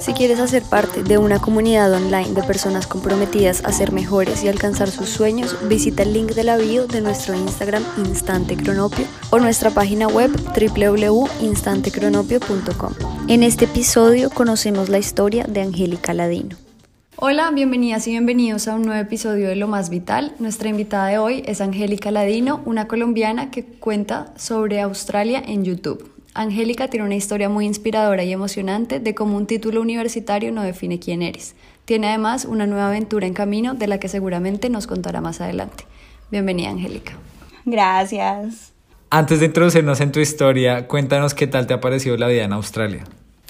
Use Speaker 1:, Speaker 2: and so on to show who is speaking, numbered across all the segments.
Speaker 1: Si quieres hacer parte de una comunidad online de personas comprometidas a ser mejores y alcanzar sus sueños, visita el link de la bio de nuestro Instagram Instante Cronopio o nuestra página web www.instantecronopio.com. En este episodio conocemos la historia de Angélica Ladino. Hola, bienvenidas y bienvenidos a un nuevo episodio de Lo Más Vital. Nuestra invitada de hoy es Angélica Ladino, una colombiana que cuenta sobre Australia en YouTube. Angélica tiene una historia muy inspiradora y emocionante de cómo un título universitario no define quién eres. Tiene además una nueva aventura en camino de la que seguramente nos contará más adelante. Bienvenida, Angélica.
Speaker 2: Gracias.
Speaker 3: Antes de introducirnos en tu historia, cuéntanos qué tal te ha parecido la vida en Australia.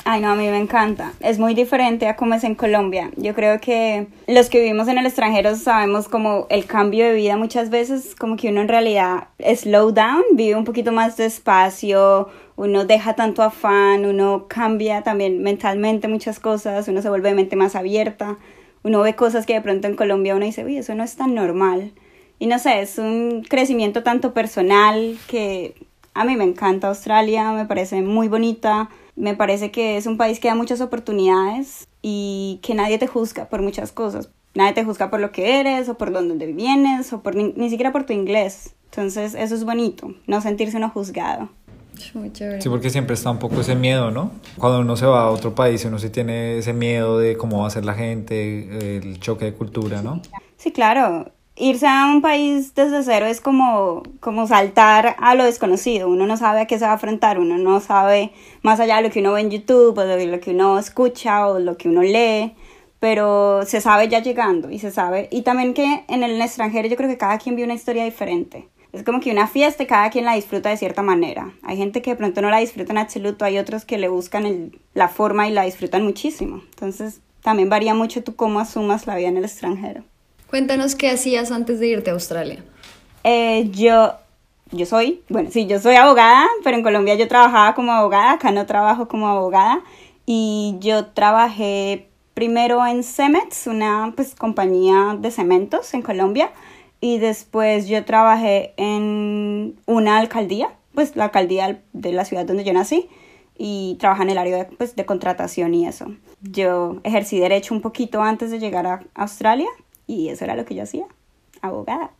Speaker 2: Ay, no, a mí me encanta. Es muy diferente a cómo es en Colombia. Yo creo que los que vivimos en el extranjero sabemos como el cambio de vida muchas veces, como que uno en realidad slow down, vive un poquito más despacio, uno deja tanto afán, uno cambia también mentalmente muchas cosas, uno se vuelve mente más abierta, uno ve cosas que de pronto en Colombia uno dice, uy, eso no es tan normal. Y no sé, es un crecimiento tanto personal que a mí me encanta Australia, me parece muy bonita me parece que es un país que da muchas oportunidades y que nadie te juzga por muchas cosas. Nadie te juzga por lo que eres o por dónde vienes o por ni, siquiera por tu inglés. Entonces eso es bonito, no sentirse uno juzgado.
Speaker 3: Sí, porque siempre está un poco ese miedo, ¿no? Cuando uno se va a otro país, uno sí tiene ese miedo de cómo va a ser la gente, el choque de cultura, ¿no?
Speaker 2: Sí, claro irse a un país desde cero es como, como saltar a lo desconocido. Uno no sabe a qué se va a enfrentar, uno no sabe más allá de lo que uno ve en YouTube, o de lo que uno escucha o lo que uno lee, pero se sabe ya llegando y se sabe. Y también que en el extranjero yo creo que cada quien vive una historia diferente. Es como que una fiesta y cada quien la disfruta de cierta manera. Hay gente que de pronto no la disfruta en absoluto, hay otros que le buscan la forma y la disfrutan muchísimo. Entonces también varía mucho tú cómo asumas la vida en el extranjero.
Speaker 1: Cuéntanos qué hacías antes de irte a Australia.
Speaker 2: Eh, yo, yo soy, bueno, sí, yo soy abogada, pero en Colombia yo trabajaba como abogada, acá no trabajo como abogada. Y yo trabajé primero en Cemex, una pues, compañía de cementos en Colombia. Y después yo trabajé en una alcaldía, pues la alcaldía de la ciudad donde yo nací. Y trabajé en el área de, pues, de contratación y eso. Yo ejercí derecho un poquito antes de llegar a Australia y eso era lo que yo hacía, abogada.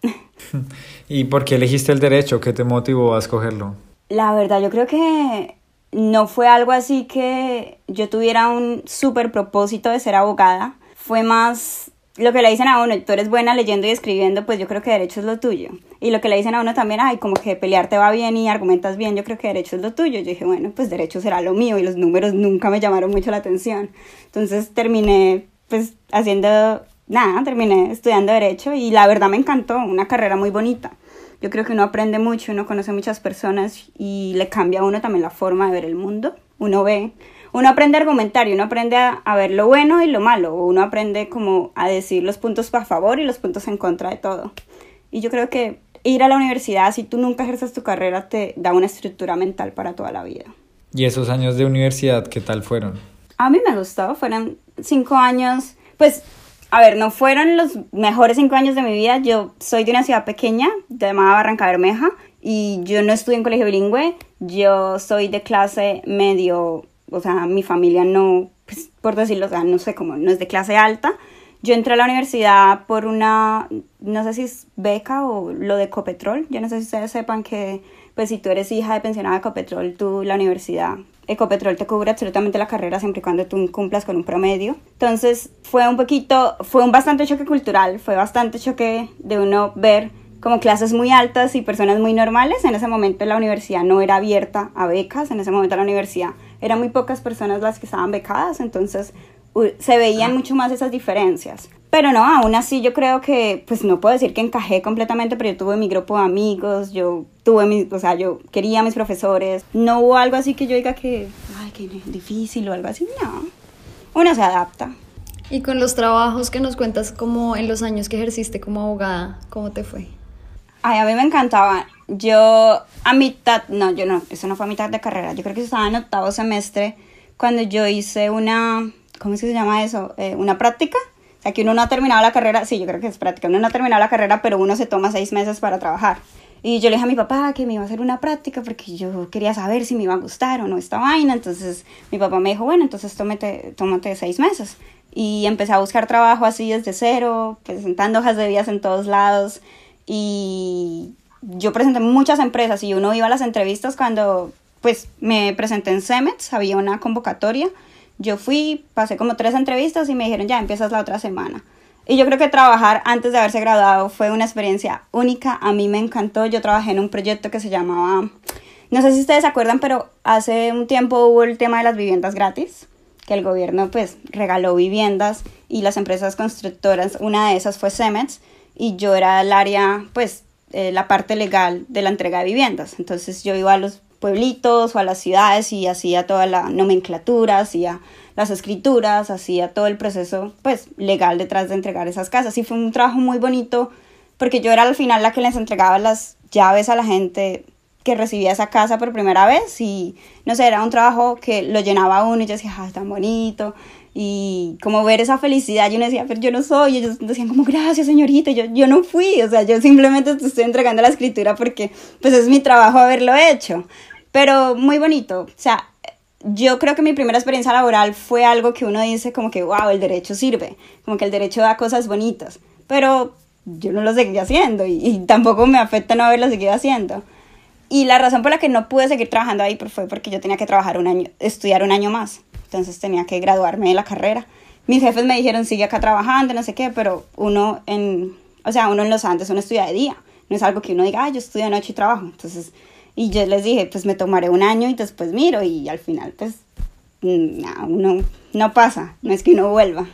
Speaker 3: ¿Y por qué elegiste el derecho? ¿Qué te motivó a escogerlo?
Speaker 2: La verdad, yo creo que no fue algo así que yo tuviera un súper propósito de ser abogada. Fue más lo que le dicen a uno, tú eres buena leyendo y escribiendo, pues yo creo que derecho es lo tuyo. Y lo que le dicen a uno también, ay, como que pelearte va bien y argumentas bien, yo creo que derecho es lo tuyo. Yo dije, bueno, pues derecho será lo mío y los números nunca me llamaron mucho la atención. Entonces terminé pues haciendo nada, terminé estudiando derecho y la verdad me encantó, una carrera muy bonita. Yo creo que uno aprende mucho, uno conoce muchas personas y le cambia a uno también la forma de ver el mundo. Uno ve, uno aprende a argumentar y uno aprende a, ver lo bueno y lo malo. Uno aprende como a decir los puntos a favor y los puntos en contra de todo. Y yo creo que ir a la universidad, si tú nunca ejerces tu carrera, te da una estructura mental para toda la vida.
Speaker 3: ¿Y esos años de universidad qué tal fueron?
Speaker 2: A mí me gustó, fueron cinco años, pues a ver, no fueron los mejores cinco años de mi vida. Yo soy de una ciudad pequeña, llamada Barranca Bermeja, y yo no estudié en colegio bilingüe. Yo soy de clase medio, o sea, mi familia no, pues, por decirlo, o sea, no sé cómo, no es de clase alta. Yo entré a la universidad por una, no sé si es beca o lo de Ecopetrol. Yo no sé si ustedes sepan que, pues, si tú eres hija de pensionada de Ecopetrol, tú, la universidad Ecopetrol te cubre absolutamente la carrera siempre y cuando tú cumplas con un promedio. Entonces fue un poquito, fue un bastante choque cultural, fue bastante choque de uno ver como clases muy altas y personas muy normales. En ese momento la universidad no era abierta a becas, en ese momento la universidad eran muy pocas personas las que estaban becadas, entonces se veían mucho más esas diferencias. Pero no, aún así yo creo que, pues no puedo decir que encajé completamente, pero yo tuve mi grupo de amigos, yo tuve mi, o sea, yo quería a mis profesores. No hubo algo así que yo diga que, ay, qué difícil o algo así, no. Uno se adapta.
Speaker 1: Y con los trabajos que nos cuentas como en los años que ejerciste como abogada, ¿cómo te fue?
Speaker 2: Ay, a mí me encantaba. Yo a mitad, no, yo no, eso no fue a mitad de carrera. Yo creo que estaba en octavo semestre cuando yo hice una, ¿cómo es que se llama eso? Eh, una práctica. O sea, que uno no ha terminado la carrera, sí, yo creo que es práctica, uno no ha terminado la carrera, pero uno se toma seis meses para trabajar. Y yo le dije a mi papá que me iba a hacer una práctica porque yo quería saber si me iba a gustar o no esta vaina. Entonces mi papá me dijo, bueno, entonces tómate, tómate seis meses. Y empecé a buscar trabajo así desde cero, presentando hojas de vías en todos lados. Y yo presenté muchas empresas y uno iba a las entrevistas cuando pues me presenté en Cemets, había una convocatoria. Yo fui, pasé como tres entrevistas y me dijeron, ya empiezas la otra semana. Y yo creo que trabajar antes de haberse graduado fue una experiencia única. A mí me encantó. Yo trabajé en un proyecto que se llamaba, no sé si ustedes se acuerdan, pero hace un tiempo hubo el tema de las viviendas gratis, que el gobierno pues regaló viviendas y las empresas constructoras, una de esas fue Cemets y yo era el área, pues eh, la parte legal de la entrega de viviendas. Entonces yo iba a los pueblitos o a las ciudades y hacía toda la nomenclatura, hacía las escrituras, hacía todo el proceso pues legal detrás de entregar esas casas y fue un trabajo muy bonito porque yo era al final la que les entregaba las llaves a la gente que recibía esa casa por primera vez y no sé, era un trabajo que lo llenaba uno y yo decía, ah, tan bonito y como ver esa felicidad, yo decía, pero yo no soy, y ellos decían como, gracias señorita, yo, yo no fui, o sea, yo simplemente te estoy entregando la escritura porque pues es mi trabajo haberlo hecho, pero muy bonito, o sea, yo creo que mi primera experiencia laboral fue algo que uno dice como que, wow, el derecho sirve, como que el derecho da cosas bonitas, pero yo no lo seguí haciendo y, tampoco me afecta no haberlo seguido haciendo. Y la razón por la que no pude seguir trabajando ahí fue porque yo tenía que trabajar un año, estudiar un año más, entonces tenía que graduarme de la carrera. Mis jefes me dijeron, sigue acá trabajando, no sé qué, pero uno en, o sea, uno en los Andes, uno estudia de día, no es algo que uno diga, ah, yo estudio de noche y trabajo, entonces y yo les dije, pues me tomaré un año y después miro y al final pues no, no, no pasa, no es que uno vuelva.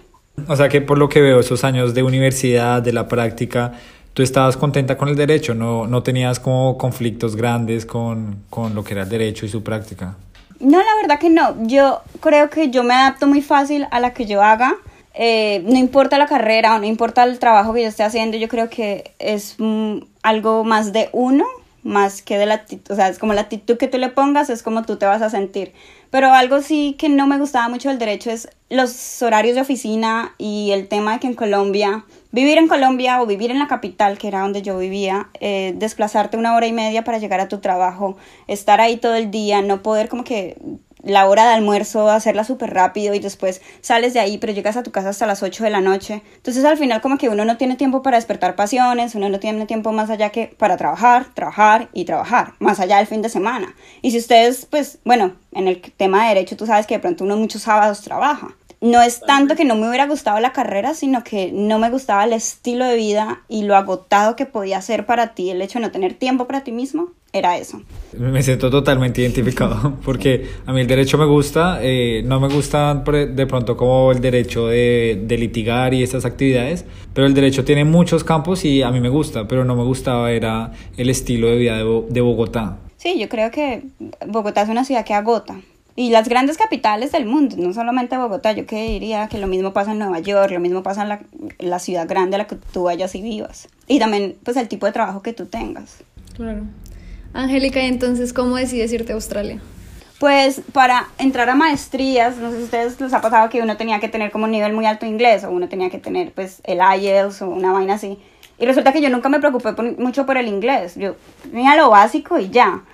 Speaker 3: O sea que por lo que veo, esos años de universidad, de la práctica, tú estabas contenta con el derecho, no, no tenías como conflictos grandes con, con lo que era el derecho y su práctica.
Speaker 2: No, la verdad que no. Yo creo que yo me adapto muy fácil a la que yo haga. Eh, no importa la carrera o no importa el trabajo que yo esté haciendo, yo creo que es mm, algo más de uno más que de la actitud, o sea, es como la actitud que tú le pongas, es como tú te vas a sentir. Pero algo sí que no me gustaba mucho del derecho es los horarios de oficina y el tema de que en Colombia, vivir en Colombia o vivir en la capital, que era donde yo vivía, eh, desplazarte una hora y media para llegar a tu trabajo, estar ahí todo el día, no poder como que la hora de almuerzo, hacerla súper rápido y después sales de ahí, pero llegas a tu casa hasta las 8 de la noche. Entonces al final como que uno no tiene tiempo para despertar pasiones, uno no tiene tiempo más allá que para trabajar, trabajar y trabajar, más allá del fin de semana. Y si ustedes, pues, bueno, en el tema de derecho tú sabes que de pronto uno muchos sábados trabaja no es tanto que no me hubiera gustado la carrera, sino que no me gustaba el estilo de vida y lo agotado que podía ser para ti el hecho de no tener tiempo para ti mismo. Era eso.
Speaker 3: Me siento totalmente identificado porque a mí el derecho me gusta, eh, no me gusta de pronto como el derecho de, litigar y esas actividades, pero el derecho tiene muchos campos y a mí me gusta, pero no me gustaba era el estilo de vida de, de Bogotá.
Speaker 2: Sí, yo creo que Bogotá es una ciudad que agota, y las grandes capitales del mundo, no solamente Bogotá, yo que diría que lo mismo pasa en Nueva York, lo mismo pasa en la, la, ciudad grande a la que tú vayas y vivas. Y también pues el tipo de trabajo que tú tengas.
Speaker 1: Claro. Angélica, ¿y entonces cómo decides irte a Australia?
Speaker 2: Pues para entrar a maestrías, no sé si ustedes les ha pasado que uno tenía que tener como un nivel muy alto de inglés o uno tenía que tener pues el IELTS o una vaina así. Y resulta que yo nunca me preocupé mucho por el inglés, yo tenía lo básico y ya.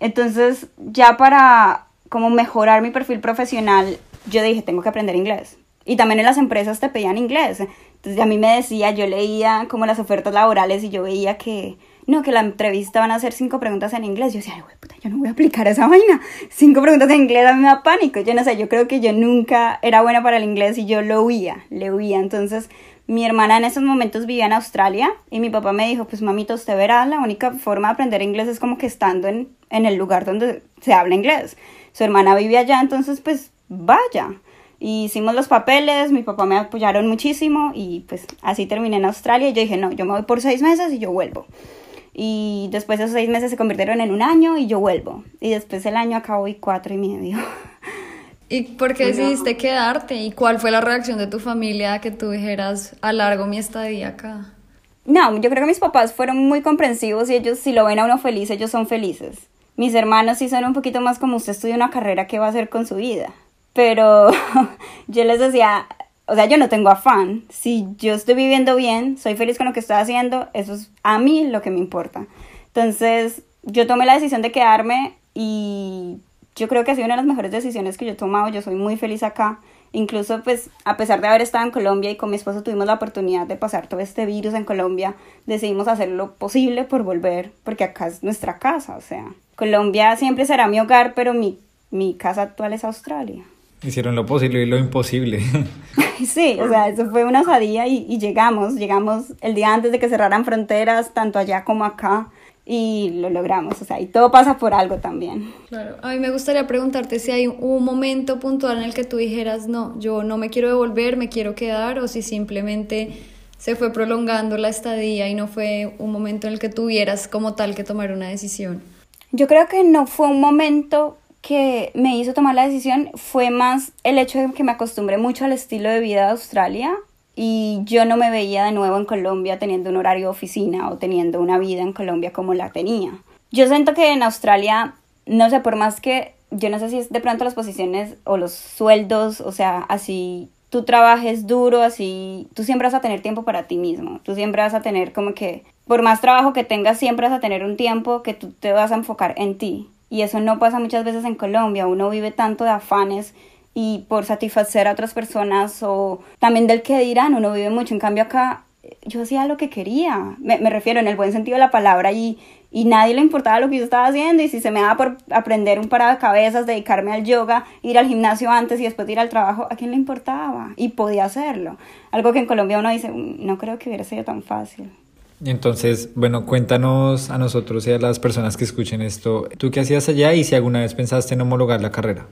Speaker 2: Entonces ya para como mejorar mi perfil profesional, yo dije, tengo que aprender inglés. Y también en las empresas te pedían inglés. Entonces a mí me decía, yo leía como las ofertas laborales y yo veía que, no, que la entrevista van a hacer cinco preguntas en inglés. Yo decía, Ay, puta, yo no voy a aplicar esa vaina. Cinco preguntas en inglés a mí me da pánico. Yo no sé, yo creo que yo nunca era buena para el inglés y yo lo huía, le huía. Entonces mi hermana en esos momentos vivía en Australia y mi papá me dijo, pues mamita, usted verá, la única forma de aprender inglés es como que estando en, en el lugar donde se habla inglés su hermana vivía allá, entonces pues vaya. hicimos los papeles, mi papá me apoyaron muchísimo y pues así terminé en Australia y yo dije, no, yo me voy por seis meses y yo vuelvo. Y después esos seis meses se convirtieron en un año y yo vuelvo. Y después el año acabó y cuatro y medio.
Speaker 1: ¿Y por qué decidiste quedarte? ¿Y cuál fue la reacción de tu familia que tú dijeras, alargo mi estadía acá?
Speaker 2: No, yo creo que mis papás fueron muy comprensivos y ellos si lo ven a uno feliz, ellos son felices. Mis hermanos sí son un poquito más como usted estudia una carrera, ¿qué va a hacer con su vida? pero yo les decía, o sea, yo no tengo afán. Si yo estoy viviendo bien, soy feliz con lo que estoy haciendo, eso es a mí lo que me importa. Entonces, yo tomé la decisión de quedarme y yo creo que ha sido una de las mejores decisiones que yo he tomado. Yo soy muy feliz acá. Incluso, pues, a pesar de haber estado en Colombia y con mi esposo tuvimos la oportunidad de pasar todo este virus en Colombia, decidimos hacer lo posible por volver, porque acá es nuestra casa, o sea, Colombia siempre será mi hogar, pero mi, mi casa actual es Australia.
Speaker 3: Hicieron lo posible y lo imposible.
Speaker 2: sí, o sea, eso fue una osadía y, y llegamos, llegamos el día antes de que cerraran fronteras, tanto allá como acá y lo logramos, o sea, y todo pasa por algo también.
Speaker 1: Claro, a mí me gustaría preguntarte si hay un momento puntual en el que tú dijeras, no, yo no me quiero devolver, me quiero quedar, o si simplemente se fue prolongando la estadía y no fue un momento en el que tuvieras como tal que tomar una decisión.
Speaker 2: Yo creo que no fue un momento que me hizo tomar la decisión, fue más el hecho de que me acostumbré mucho al estilo de vida de Australia y yo no me veía de nuevo en Colombia teniendo un horario de oficina o teniendo una vida en Colombia como la tenía. Yo siento que en Australia, no sé, por más que yo no sé si es de pronto las posiciones o los sueldos, o sea, así tú trabajes duro, así tú siempre vas a tener tiempo para ti mismo, tú siempre vas a tener como que, por más trabajo que tengas, siempre vas a tener un tiempo que tú te vas a enfocar en ti. Y eso no pasa muchas veces en Colombia, uno vive tanto de afanes y por satisfacer a otras personas o también del que dirán, uno vive mucho. En cambio acá yo hacía lo que quería, me, me refiero en el buen sentido de la palabra y, y nadie le importaba lo que yo estaba haciendo y si se me daba por aprender un parado de cabezas, dedicarme al yoga, ir al gimnasio antes y después ir al trabajo, ¿a quién le importaba? Y podía hacerlo. Algo que en Colombia uno dice, mm, no creo que hubiera sido tan fácil.
Speaker 3: Entonces, bueno, cuéntanos a nosotros y a las personas que escuchen esto, ¿tú qué hacías allá y si alguna vez pensaste en homologar la carrera?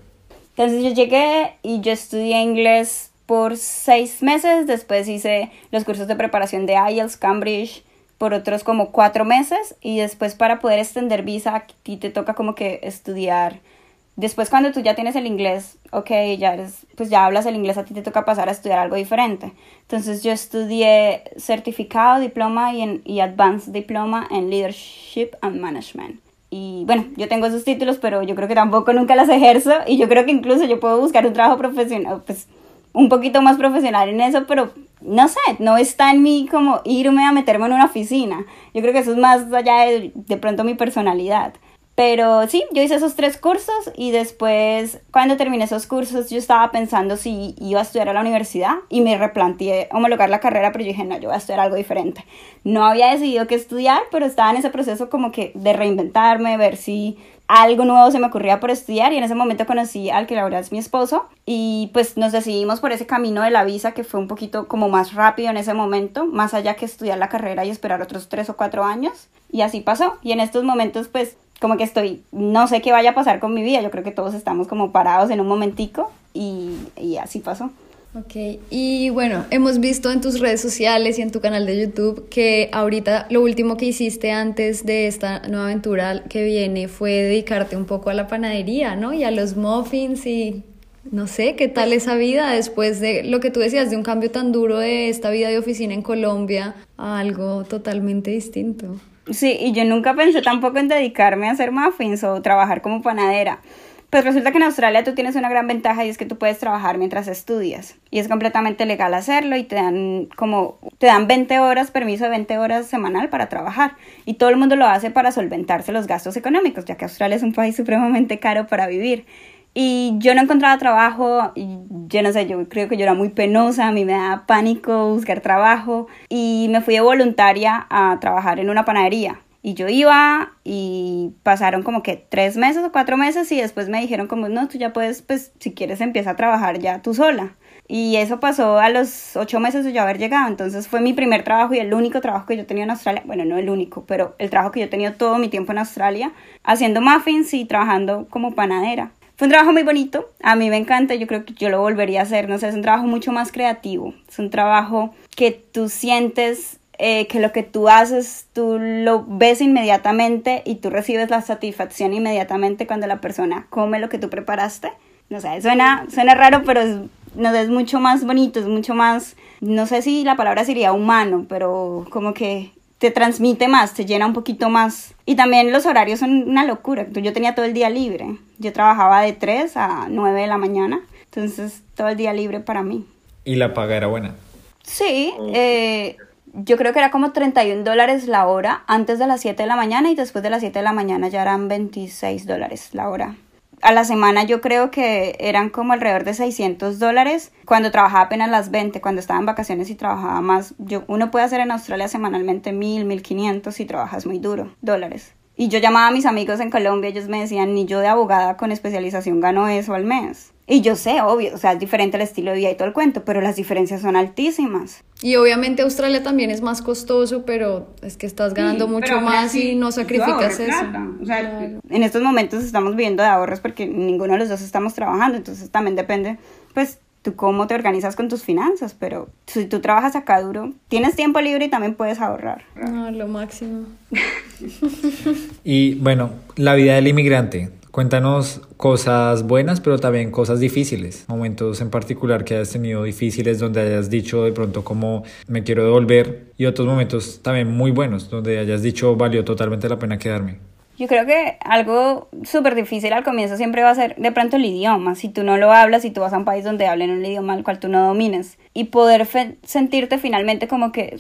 Speaker 2: Entonces yo llegué y yo estudié inglés por seis meses, después hice los cursos de preparación de IELTS, Cambridge, por otros como cuatro meses y después para poder extender visa aquí te toca como que estudiar. Después cuando tú ya tienes el inglés, ok, ya eres, pues ya hablas el inglés, a ti te toca pasar a estudiar algo diferente. Entonces yo estudié certificado, diploma y, en, y advanced diploma en leadership and management. Y bueno, yo tengo esos títulos, pero yo creo que tampoco nunca los ejerzo y yo creo que incluso yo puedo buscar un trabajo profesional, pues un poquito más profesional en eso, pero no sé, no está en mí como irme a meterme en una oficina. Yo creo que eso es más allá de, de pronto mi personalidad. Pero sí, yo hice esos tres cursos y después, cuando terminé esos cursos, yo estaba pensando si iba a estudiar a la universidad y me replanteé homologar la carrera, pero yo dije, no, yo voy a estudiar algo diferente. No había decidido qué estudiar, pero estaba en ese proceso como que de reinventarme, ver si algo nuevo se me ocurría por estudiar y en ese momento conocí al que ahora es mi esposo y pues nos decidimos por ese camino de la visa que fue un poquito como más rápido en ese momento, más allá que estudiar la carrera y esperar otros tres o cuatro años y así pasó y en estos momentos pues como que estoy, no sé qué vaya a pasar con mi vida, yo creo que todos estamos como parados en un momentico y, y así pasó.
Speaker 1: Ok, y bueno, hemos visto en tus redes sociales y en tu canal de YouTube que ahorita lo último que hiciste antes de esta nueva aventura que viene fue dedicarte un poco a la panadería, ¿no? Y a los muffins y no sé, ¿qué tal esa vida después de lo que tú decías, de un cambio tan duro de esta vida de oficina en Colombia a algo totalmente distinto?
Speaker 2: Sí, y yo nunca pensé tampoco en dedicarme a hacer muffins o trabajar como panadera. Pues resulta que en Australia tú tienes una gran ventaja y es que tú puedes trabajar mientras estudias. Y es completamente legal hacerlo y te dan como, te dan 20 horas, permiso de 20 horas semanal para trabajar. Y todo el mundo lo hace para solventarse los gastos económicos, ya que Australia es un país supremamente caro para vivir. Y yo no encontraba trabajo, y yo no sé, yo creo que yo era muy penosa, a mí me daba pánico buscar trabajo y me fui de voluntaria a trabajar en una panadería. Y yo iba y pasaron como que tres meses o cuatro meses y después me dijeron como, no, tú ya puedes, pues si quieres empieza a trabajar ya tú sola. Y eso pasó a los ocho meses de yo haber llegado. Entonces fue mi primer trabajo y el único trabajo que yo tenía en Australia. Bueno, no el único, pero el trabajo que yo tenía todo mi tiempo en Australia, haciendo muffins y trabajando como panadera. Fue un trabajo muy bonito, a mí me encanta, yo creo que yo lo volvería a hacer, no sé, es un trabajo mucho más creativo, es un trabajo que tú sientes eh, que lo que tú haces, tú lo ves inmediatamente y tú recibes la satisfacción inmediatamente cuando la persona come lo que tú preparaste. No sé, suena, suena raro, pero no es mucho más bonito, es mucho más, no sé si la palabra sería humano, pero como que te transmite más, te llena un poquito más. Y también los horarios son una locura. Yo tenía todo el día libre. Yo trabajaba de 3 a 9 de la mañana. entonces todo el día libre para mí.
Speaker 3: ¿Y la paga era buena?
Speaker 2: Sí, eh, yo creo que era como 31 dólares la hora antes de las 7 de la mañana y después de las 7 de la mañana ya eran 26 dólares la hora. A la semana yo creo que eran como alrededor de 600 dólares cuando trabajaba apenas las 20, cuando estaba en vacaciones y trabajaba más. Yo, uno puede hacer en Australia semanalmente 1000, 1500 si trabajas muy duro, dólares. Y yo llamaba a mis amigos en Colombia, ellos me decían, ni yo de abogada con especialización gano eso al mes. Y yo sé, obvio, o sea, es diferente el estilo de vida y todo el cuento, pero las diferencias son altísimas.
Speaker 1: Y obviamente Australia también es más costoso, pero es que estás ganando mucho más y no sacrificas eso.
Speaker 2: O sea, en estos momentos estamos viviendo de ahorros porque ninguno de los dos estamos trabajando, entonces también depende, pues, tú cómo te organizas con tus finanzas, pero si tú trabajas acá duro, tienes tiempo libre y también puedes ahorrar.
Speaker 1: No, lo máximo.
Speaker 3: y bueno, la vida del inmigrante, Cuéntanos cosas buenas, pero también cosas difíciles, momentos en particular que hayas tenido difíciles donde hayas dicho de pronto como me quiero devolver y otros momentos también muy buenos donde hayas dicho valió totalmente la pena quedarme.
Speaker 2: Yo creo que algo súper difícil al comienzo siempre va a ser de pronto el idioma. Si tú no lo hablas, si tú vas a un país donde hablen un idioma al cual tú no domines y poder sentirte finalmente como que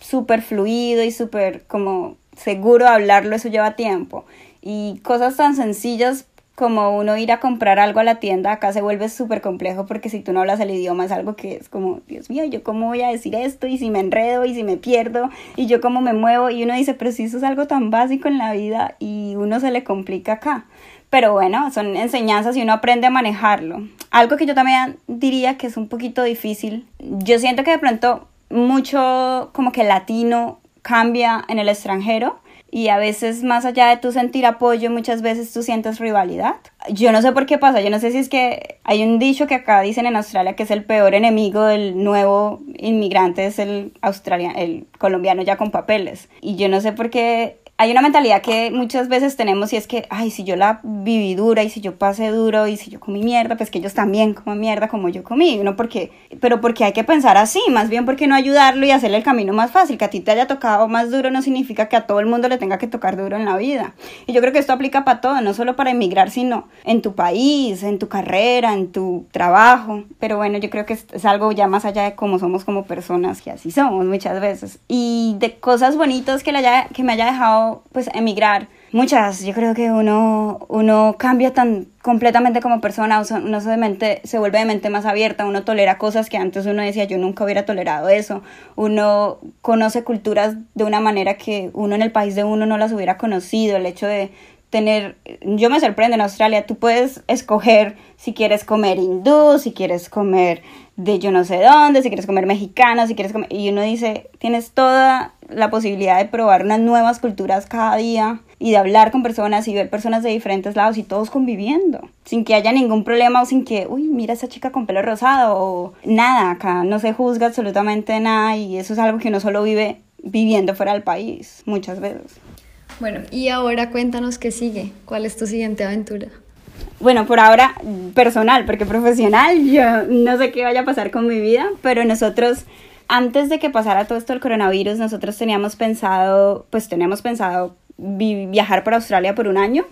Speaker 2: súper fluido y súper como seguro hablarlo, eso lleva tiempo. Y cosas tan sencillas como uno ir a comprar algo a la tienda, acá se vuelve súper complejo porque si tú no hablas el idioma es algo que es como, Dios mío, ¿yo cómo voy a decir esto? Y si me enredo y si me pierdo y yo cómo me muevo y uno dice, pero si eso es algo tan básico en la vida y uno se le complica acá. Pero bueno, son enseñanzas y uno aprende a manejarlo. Algo que yo también diría que es un poquito difícil, yo siento que de pronto mucho como que latino cambia en el extranjero y a veces más allá de tu sentir apoyo, muchas veces tú sientes rivalidad. Yo no sé por qué pasa, yo no sé si es que hay un dicho que acá dicen en Australia que es el peor enemigo del nuevo inmigrante, es el australiano, el colombiano ya con papeles. Y yo no sé por qué hay una mentalidad que muchas veces tenemos y es que, ay, si yo la viví dura y si yo pasé duro y si yo comí mierda, pues que ellos también coman mierda como yo comí, no porque, pero porque hay que pensar así, más bien porque no ayudarlo y hacerle el camino más fácil, que a ti te haya tocado más duro no significa que a todo el mundo le tenga que tocar duro en la vida. Y yo creo que esto aplica para todo, no solo para emigrar, sino en tu país, en tu carrera, en tu trabajo. Pero bueno, yo creo que es, algo ya más allá de cómo somos como personas, que así somos muchas veces. Y de cosas bonitas que, le haya, que me haya dejado pues emigrar. Muchas, yo creo que uno, uno cambia tan completamente como persona, uno se, se vuelve de mente más abierta, uno tolera cosas que antes uno decía yo nunca hubiera tolerado eso, uno conoce culturas de una manera que uno en el país de uno no las hubiera conocido, el hecho de tener, yo me sorprendo en Australia, tú puedes escoger si quieres comer hindú, si quieres comer de yo no sé dónde, si quieres comer mexicano, si quieres comer... Y uno dice, tienes toda la posibilidad de probar unas nuevas culturas cada día y de hablar con personas y ver personas de diferentes lados y todos conviviendo, sin que haya ningún problema o sin que, uy, mira esa chica con pelo rosado o nada, acá no se juzga absolutamente nada y eso es algo que uno solo vive viviendo fuera del país muchas veces.
Speaker 1: Bueno, y ahora cuéntanos qué sigue, cuál es tu siguiente aventura.
Speaker 2: Bueno, por ahora personal, porque profesional yo no sé qué vaya a pasar con mi vida, pero nosotros antes de que pasara todo esto del coronavirus, nosotros teníamos pensado, pues teníamos pensado viajar por Australia por un año.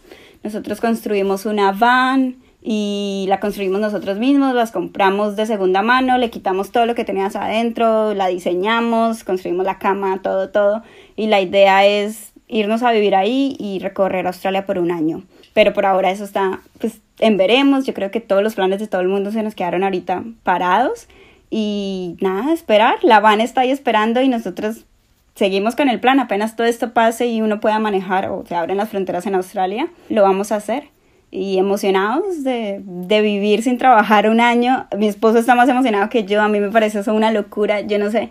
Speaker 2: Nosotros construimos una van y la construimos nosotros mismos, las compramos de segunda mano, le quitamos todo lo que tenías adentro, la diseñamos, construimos la cama, todo, todo. Y la idea es irnos a vivir ahí y recorrer Australia por un año. Pero por ahora eso está pues, en veremos. Yo creo que todos los planes de todo el mundo se nos quedaron ahorita parados. Y nada, esperar. La van está ahí esperando y nosotros seguimos con el plan. Apenas todo esto pase y uno pueda manejar o se abren las fronteras en Australia, lo vamos a hacer. Y emocionados de, de vivir sin trabajar un año. Mi esposo está más emocionado que yo. A mí me parece eso una locura. Yo no sé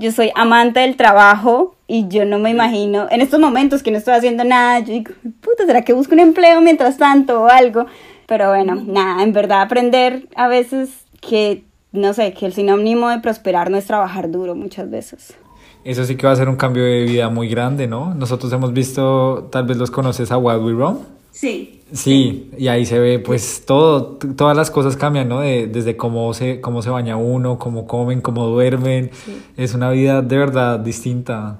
Speaker 2: yo soy amante del trabajo y yo no me imagino, en estos momentos que no estoy haciendo nada, yo digo, puta, ¿será que busco un empleo mientras tanto o algo? Pero bueno, nada, en verdad aprender a veces que, no sé, que el sinónimo de prosperar no es trabajar duro muchas veces.
Speaker 3: Eso sí que va a ser un cambio de vida muy grande, ¿no? Nosotros hemos visto, tal vez los conoces a What We Run.
Speaker 2: Sí.
Speaker 3: Sí, y ahí se ve pues todo, todas las cosas cambian, ¿no? De, desde cómo se, cómo se baña uno, cómo comen, cómo duermen. Es una vida de verdad distinta.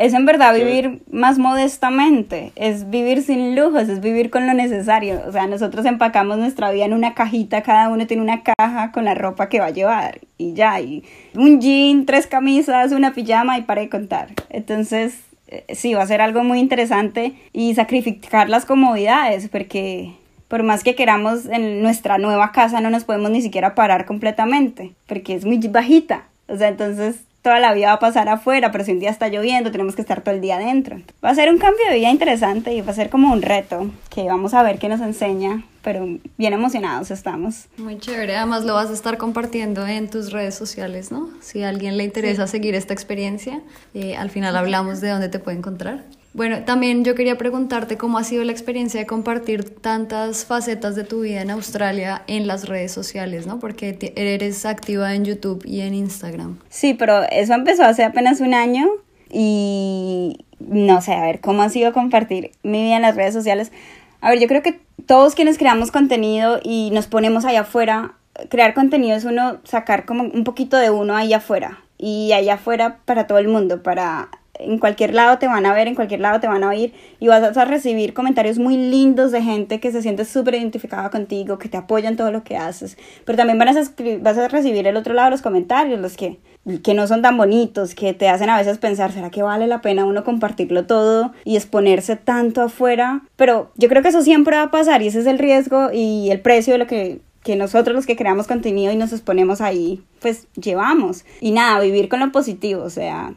Speaker 2: Es en verdad vivir más modestamente, es vivir sin lujos, es vivir con lo necesario. O sea, nosotros empacamos nuestra vida en una cajita, cada uno tiene una caja con la ropa que va a llevar y ya, y un jean, tres camisas, una pijama y para de contar. Entonces, eh, sí, va a ser algo muy interesante y sacrificar las comodidades porque por más que queramos en nuestra nueva casa no nos podemos ni siquiera parar completamente porque es muy bajita. O sea, entonces toda la vida va a pasar afuera, pero si un día está lloviendo, tenemos que estar todo el día adentro. Va a ser un cambio de vida interesante y va a ser como un reto que vamos a ver qué nos enseña, pero bien emocionados estamos.
Speaker 1: Muy chévere, además lo vas a estar compartiendo en tus redes sociales, ¿no? Si a alguien le interesa seguir esta experiencia, eh, al final hablamos de dónde te puede encontrar. Bueno, también yo quería preguntarte cómo ha sido la experiencia de compartir tantas facetas de tu vida en Australia en las redes sociales, ¿no? Porque eres activa en YouTube y en Instagram.
Speaker 2: Sí, pero eso empezó hace apenas un año y no sé, a ver, ¿cómo ha sido compartir mi vida en las redes sociales? A ver, yo creo que todos quienes creamos contenido y nos ponemos allá afuera, crear contenido es uno sacar como un poquito de uno ahí afuera y allá afuera para todo el mundo, para en cualquier lado te van a ver, en cualquier lado te van a oír y vas a recibir comentarios muy lindos de gente que se siente súper identificada contigo, que te apoyan todo lo que haces. Pero también vas a, vas a recibir el otro lado los comentarios, los que, que no son tan bonitos, que te hacen a veces pensar, ¿será que vale la pena uno compartirlo todo y exponerse tanto afuera? Pero yo creo que eso siempre va a pasar y ese es el riesgo y el precio de lo que que nosotros los que creamos contenido y nos exponemos ahí, pues llevamos. Y nada, vivir con lo positivo, o sea,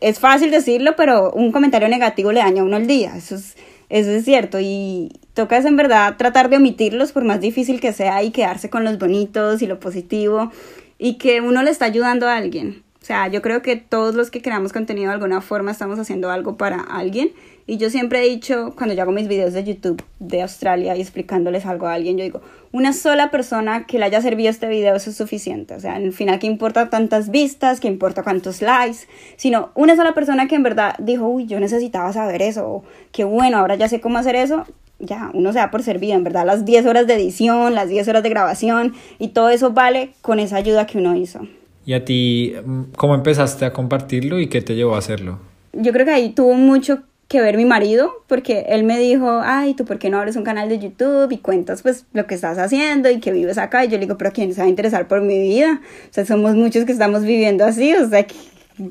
Speaker 2: es fácil decirlo, pero un comentario negativo le daña a uno el día, eso es, eso es cierto. Y toca es en verdad tratar de omitirlos por más difícil que sea y quedarse con los bonitos y lo positivo y que uno le está ayudando a alguien. O sea, yo creo que todos los que creamos contenido de alguna forma estamos haciendo algo para alguien y yo siempre he dicho, cuando yo hago mis videos de YouTube de Australia y explicándoles algo a alguien, yo digo, una sola persona que le haya servido este video eso es suficiente. O sea, al final, ¿qué importa tantas vistas? ¿Qué importa cuántos likes? Sino una sola persona que en verdad dijo, uy, yo necesitaba saber eso. O, qué bueno, ahora ya sé cómo hacer eso. Ya, uno se da por servido. En verdad, las 10 horas de edición, las 10 horas de grabación y todo eso vale con esa ayuda que uno hizo.
Speaker 3: ¿Y a ti cómo empezaste a compartirlo y qué te llevó a hacerlo?
Speaker 2: Yo creo que ahí tuvo mucho que ver mi marido, porque él me dijo, ay, ¿tú por qué no abres un canal de YouTube y cuentas pues lo que estás haciendo y que vives acá? Y yo le digo, pero ¿quién se va a interesar por mi vida? O sea, somos muchos que estamos viviendo así, o sea,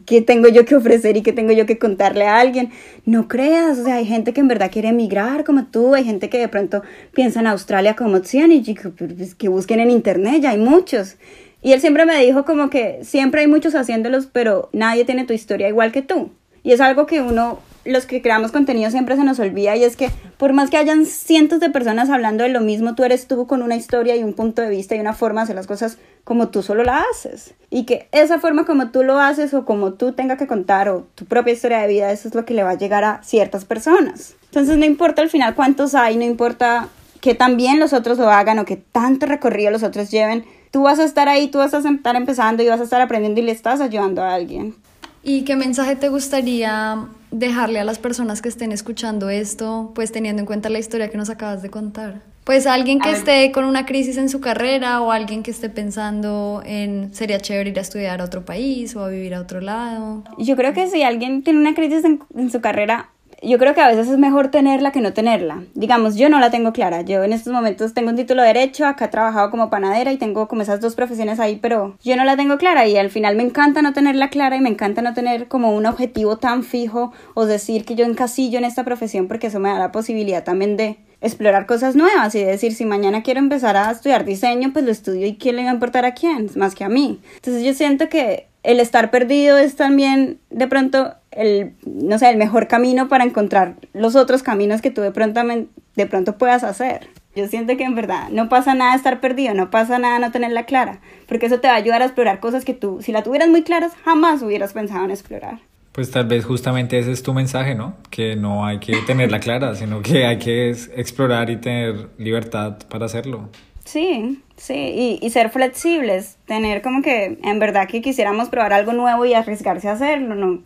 Speaker 2: ¿qué, tengo yo que ofrecer y qué tengo yo que contarle a alguien? No creas, o sea, hay gente que en verdad quiere emigrar como tú, hay gente que de pronto piensa en Australia como opción y pues, que busquen en internet, ya hay muchos. Y él siempre me dijo como que siempre hay muchos haciéndolos, pero nadie tiene tu historia igual que tú. Y es algo que uno los que creamos contenido siempre se nos olvida y es que por más que hayan cientos de personas hablando de lo mismo, tú eres tú con una historia y un punto de vista y una forma de hacer las cosas como tú solo la haces. Y que esa forma como tú lo haces o como tú tengas que contar o tu propia historia de vida, eso es lo que le va a llegar a ciertas personas. Entonces no importa al final cuántos hay, no importa que también los otros lo hagan o que tanto recorrido los otros lleven, tú vas a estar ahí, tú vas a estar empezando y vas a estar aprendiendo y le estás ayudando a alguien.
Speaker 1: ¿Y qué mensaje te gustaría dejarle a las personas que estén escuchando esto, pues teniendo en cuenta la historia que nos acabas de contar? Pues alguien que esté con una crisis en su carrera o alguien que esté pensando en sería chévere ir a estudiar a otro país o a vivir a otro lado.
Speaker 2: Yo creo que si alguien tiene una crisis en, en su carrera, yo creo que a veces es mejor tenerla que no tenerla. Digamos, yo no la tengo clara. Yo en estos momentos tengo un título de derecho, acá he trabajado como panadera y tengo como esas dos profesiones ahí, pero yo no la tengo clara y al final me encanta no tenerla clara y me encanta no tener como un objetivo tan fijo o decir que yo encasillo en esta profesión porque eso me da la posibilidad también de explorar cosas nuevas y decir si mañana quiero empezar a estudiar diseño, pues lo estudio y quién le va a importar a quién, más que a mí. Entonces yo siento que el estar perdido es también de pronto el, no sé, el mejor camino para encontrar los otros caminos que tú de pronto, de pronto puedas hacer. Yo siento que en verdad no pasa nada estar perdido, no pasa nada no tenerla clara, porque eso te va a ayudar a explorar cosas que tú, si la tuvieras muy claras, jamás hubieras pensado en explorar.
Speaker 3: Pues tal vez justamente ese es tu mensaje, ¿no? Que no hay que tenerla clara, sino que hay que explorar y tener libertad para hacerlo.
Speaker 2: Sí, sí, y, y, ser flexibles, tener como que en verdad que quisiéramos probar algo nuevo y arriesgarse a hacerlo, no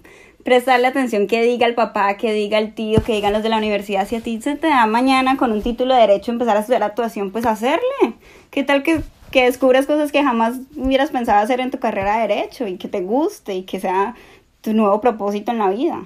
Speaker 2: prestarle atención que diga el papá, que diga el tío, que digan los de la universidad, si a ti se te da mañana con un título de derecho empezar a estudiar actuación, pues hacerle. ¿Qué tal que, que descubras cosas que jamás hubieras pensado hacer en tu carrera de derecho y que te guste y que sea tu nuevo propósito en la vida?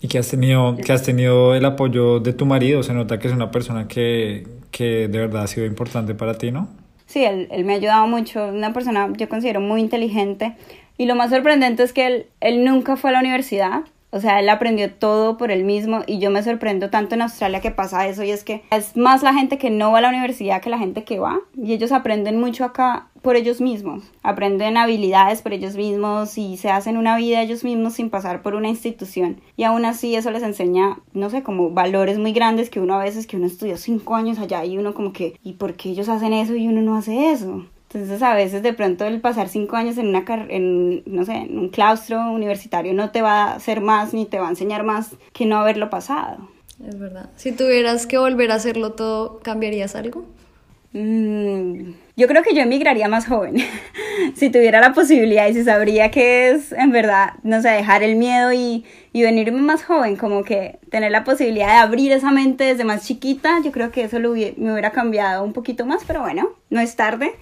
Speaker 3: Y que has tenido, que has tenido el apoyo de tu marido, se nota que es una persona que, que de verdad ha sido importante para ti, ¿no?
Speaker 2: Sí, él, él me ha ayudado mucho, una persona yo considero muy inteligente. Y lo más sorprendente es que él, él nunca fue a la universidad, o sea, él aprendió todo por él mismo y yo me sorprendo tanto en Australia que pasa eso y es que es más la gente que no va a la universidad que la gente que va y ellos aprenden mucho acá por ellos mismos, aprenden habilidades por ellos mismos y se hacen una vida ellos mismos sin pasar por una institución y aún así eso les enseña, no sé, como valores muy grandes que uno a veces que uno estudió cinco años allá y uno como que, ¿y por qué ellos hacen eso y uno no hace eso? Entonces a veces de pronto el pasar cinco años en una en, no sé, en un claustro universitario no te va a hacer más ni te va a enseñar más que no haberlo pasado.
Speaker 1: Es verdad. Si tuvieras que volver a hacerlo todo, ¿cambiarías algo?
Speaker 2: Mm, yo creo que yo emigraría más joven. si tuviera la posibilidad y si sabría que es en verdad, no sé, dejar el miedo y, y venirme más joven, como que tener la posibilidad de abrir esa mente desde más chiquita, yo creo que eso lo me hubiera cambiado un poquito más, pero bueno, no es tarde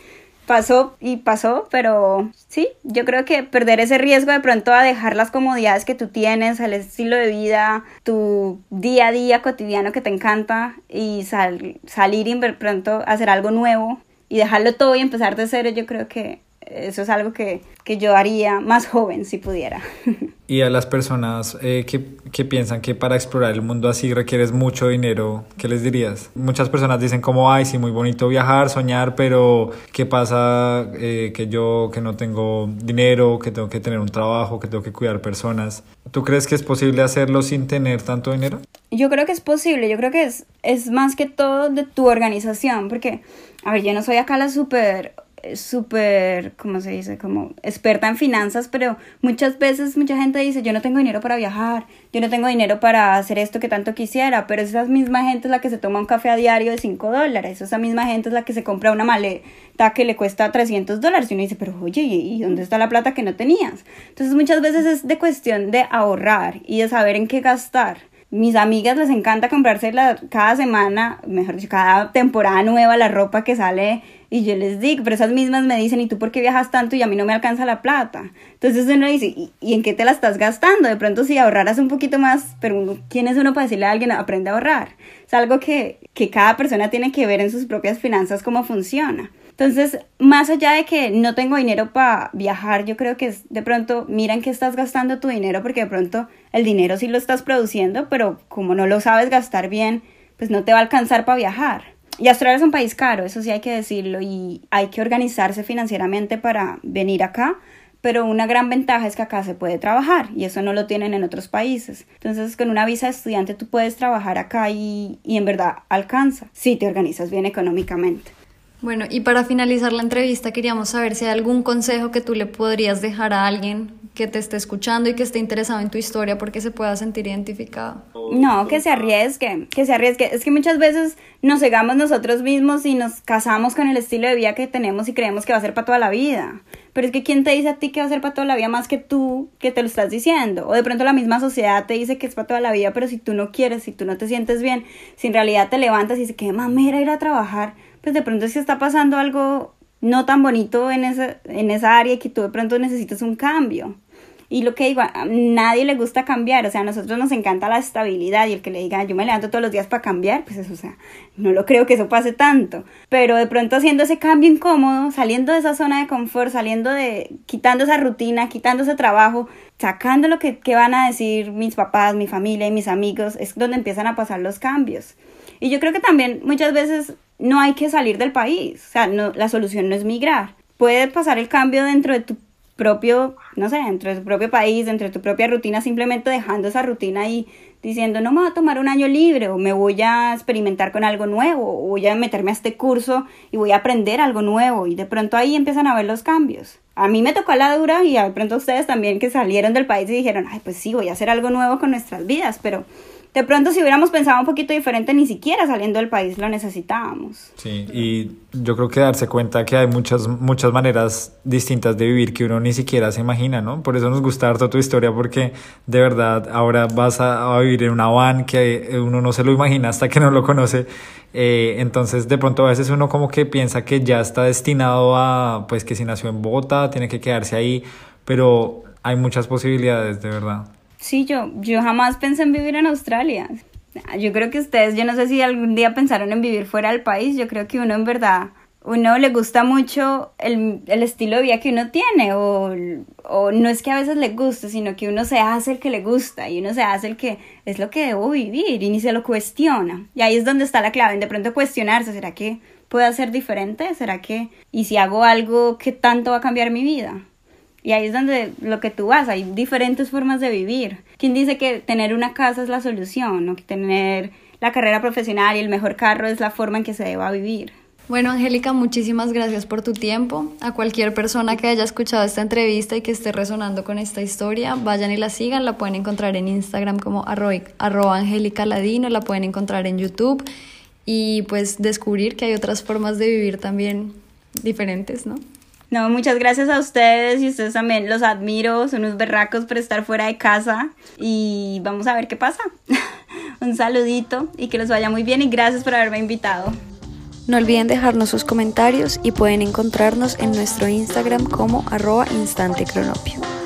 Speaker 2: pasó y pasó, pero sí, yo creo que perder ese riesgo de pronto a dejar las comodidades que tú tienes, el estilo de vida, tu día a día cotidiano que te encanta y salir y pronto hacer algo nuevo y dejarlo todo y empezar de cero, yo creo que eso es algo que, que yo haría más joven si pudiera.
Speaker 3: Y a las personas eh, que, que, piensan que para explorar el mundo así requieres mucho dinero, ¿qué les dirías? Muchas personas dicen como, ay, sí, muy bonito viajar, soñar, pero ¿qué pasa eh, que yo que no tengo dinero, que tengo que tener un trabajo, que tengo que cuidar personas? ¿Tú crees que es posible hacerlo sin tener tanto dinero?
Speaker 2: Yo creo que es posible, yo creo que es, es más que todo de tu organización, porque, a ver, yo no soy acá la súper súper, ¿cómo se dice? Como experta en finanzas, pero muchas veces mucha gente dice, yo no tengo dinero para viajar, yo no tengo dinero para hacer esto que tanto quisiera, pero esa misma gente es la que se toma un café a diario de 5 dólares, esa misma gente es la que se compra una maleta que le cuesta 300 dólares y uno dice, pero oye, ¿y dónde está la plata que no tenías? Entonces muchas veces es de cuestión de ahorrar y de saber en qué gastar mis amigas les encanta comprarse la, cada semana, mejor dicho, cada temporada nueva la ropa que sale y yo les digo, pero esas mismas me dicen, ¿y tú por qué viajas tanto y a mí no me alcanza la plata? Entonces uno dice, ¿y, en qué te la estás gastando? De pronto si ahorraras un poquito más, pero ¿quién es uno para decirle a alguien, aprende a ahorrar? Es algo que, que cada persona tiene que ver en sus propias finanzas cómo funciona. Entonces, más allá de que no tengo dinero para viajar, yo creo que es de pronto, mira en qué estás gastando tu dinero, porque de pronto el dinero sí lo estás produciendo, pero como no lo sabes gastar bien, pues no te va a alcanzar para viajar. Y Australia es un país caro, eso sí hay que decirlo, y hay que organizarse financieramente para venir acá, pero una gran ventaja es que acá se puede trabajar y eso no lo tienen en otros países. Entonces, con una visa de estudiante tú puedes trabajar acá y, y en verdad alcanza, si te organizas bien económicamente.
Speaker 1: Bueno, y para finalizar la entrevista queríamos saber si hay algún consejo que tú le podrías dejar a alguien que te esté escuchando y que esté interesado en tu historia porque se pueda sentir identificado.
Speaker 2: No, que se arriesgue, que se arriesgue. Es que muchas veces nos cegamos nosotros mismos y nos casamos con el estilo de vida que tenemos y creemos que va a ser para toda la vida. Pero es que ¿quién te dice a ti que va a ser para toda la vida más que tú que te lo estás diciendo? O de pronto la misma sociedad te dice que es para toda la vida, pero si tú no quieres, si tú no te sientes bien, si en realidad te levantas y dices, qué mamera ir a trabajar, pues de pronto si está pasando algo no tan bonito en esa, en esa área que tú de pronto necesitas un cambio. Y lo que digo, a nadie le gusta cambiar, o sea, a nosotros nos encanta la estabilidad y el que le diga, yo me levanto todos los días para cambiar, pues eso, o sea, no lo creo que eso pase tanto. Pero de pronto haciendo ese cambio incómodo, saliendo de esa zona de confort, saliendo de, quitando esa rutina, quitando ese trabajo, sacando lo que, que van a decir mis papás, mi familia y mis amigos, es donde empiezan a pasar los cambios. Y yo creo que también muchas veces no hay que salir del país, o sea, no, la solución no es migrar. Puede pasar el cambio dentro de tu propio, no sé, dentro de tu propio país, dentro de tu propia rutina, simplemente dejando esa rutina y diciendo, no me voy a tomar un año libre o me voy a experimentar con algo nuevo o voy a meterme a este curso y voy a aprender algo nuevo y de pronto ahí empiezan a ver los cambios. A mí me tocó la dura y de pronto ustedes también que salieron del país y dijeron, ay, pues sí, voy a hacer algo nuevo con nuestras vidas, pero de pronto si hubiéramos pensado un poquito diferente, ni siquiera saliendo del país lo necesitábamos.
Speaker 3: Sí, y yo creo que darse cuenta que hay muchas, muchas maneras distintas de vivir que uno ni siquiera se imagina, ¿no? Por eso nos gusta harto tu historia, porque de verdad ahora vas a, vivir en una van que uno no se lo imagina hasta que no lo conoce. Eh, entonces de pronto a veces uno como que piensa que ya está destinado a, pues que si nació en Bogotá, tiene que quedarse ahí, pero hay muchas posibilidades, de verdad.
Speaker 2: Sí, yo, yo jamás pensé en vivir en Australia. Yo creo que ustedes, yo no sé si algún día pensaron en vivir fuera del país, yo creo que uno en verdad, uno le gusta mucho el, el estilo de vida que uno tiene, o, o, no es que a veces le guste, sino que uno se hace el que le gusta y uno se hace el que es lo que debo vivir y ni se lo cuestiona. Y ahí es donde está la clave, de pronto cuestionarse, ¿será que puede ser diferente? ¿Será que, y si hago algo, qué tanto va a cambiar mi vida? Y ahí es donde lo que tú vas, hay diferentes formas de vivir. ¿Quién dice que tener una casa es la solución o que tener la carrera profesional y el mejor carro es la forma en que se deba vivir?
Speaker 1: Bueno, Angélica, muchísimas gracias por tu tiempo. A cualquier persona que haya escuchado esta entrevista y que esté resonando con esta historia, vayan y la sigan. La pueden encontrar en Instagram como arroba Angélica Ladino, la pueden encontrar en YouTube y pues descubrir que hay otras formas de vivir también diferentes, ¿no?
Speaker 2: No, muchas gracias a ustedes y ustedes también los admiro, son unos berracos por estar fuera de casa y vamos a ver qué pasa. Un saludito y que les vaya muy bien y gracias por haberme invitado.
Speaker 1: No olviden dejarnos sus comentarios y pueden encontrarnos en nuestro Instagram como arroba instantecronopio.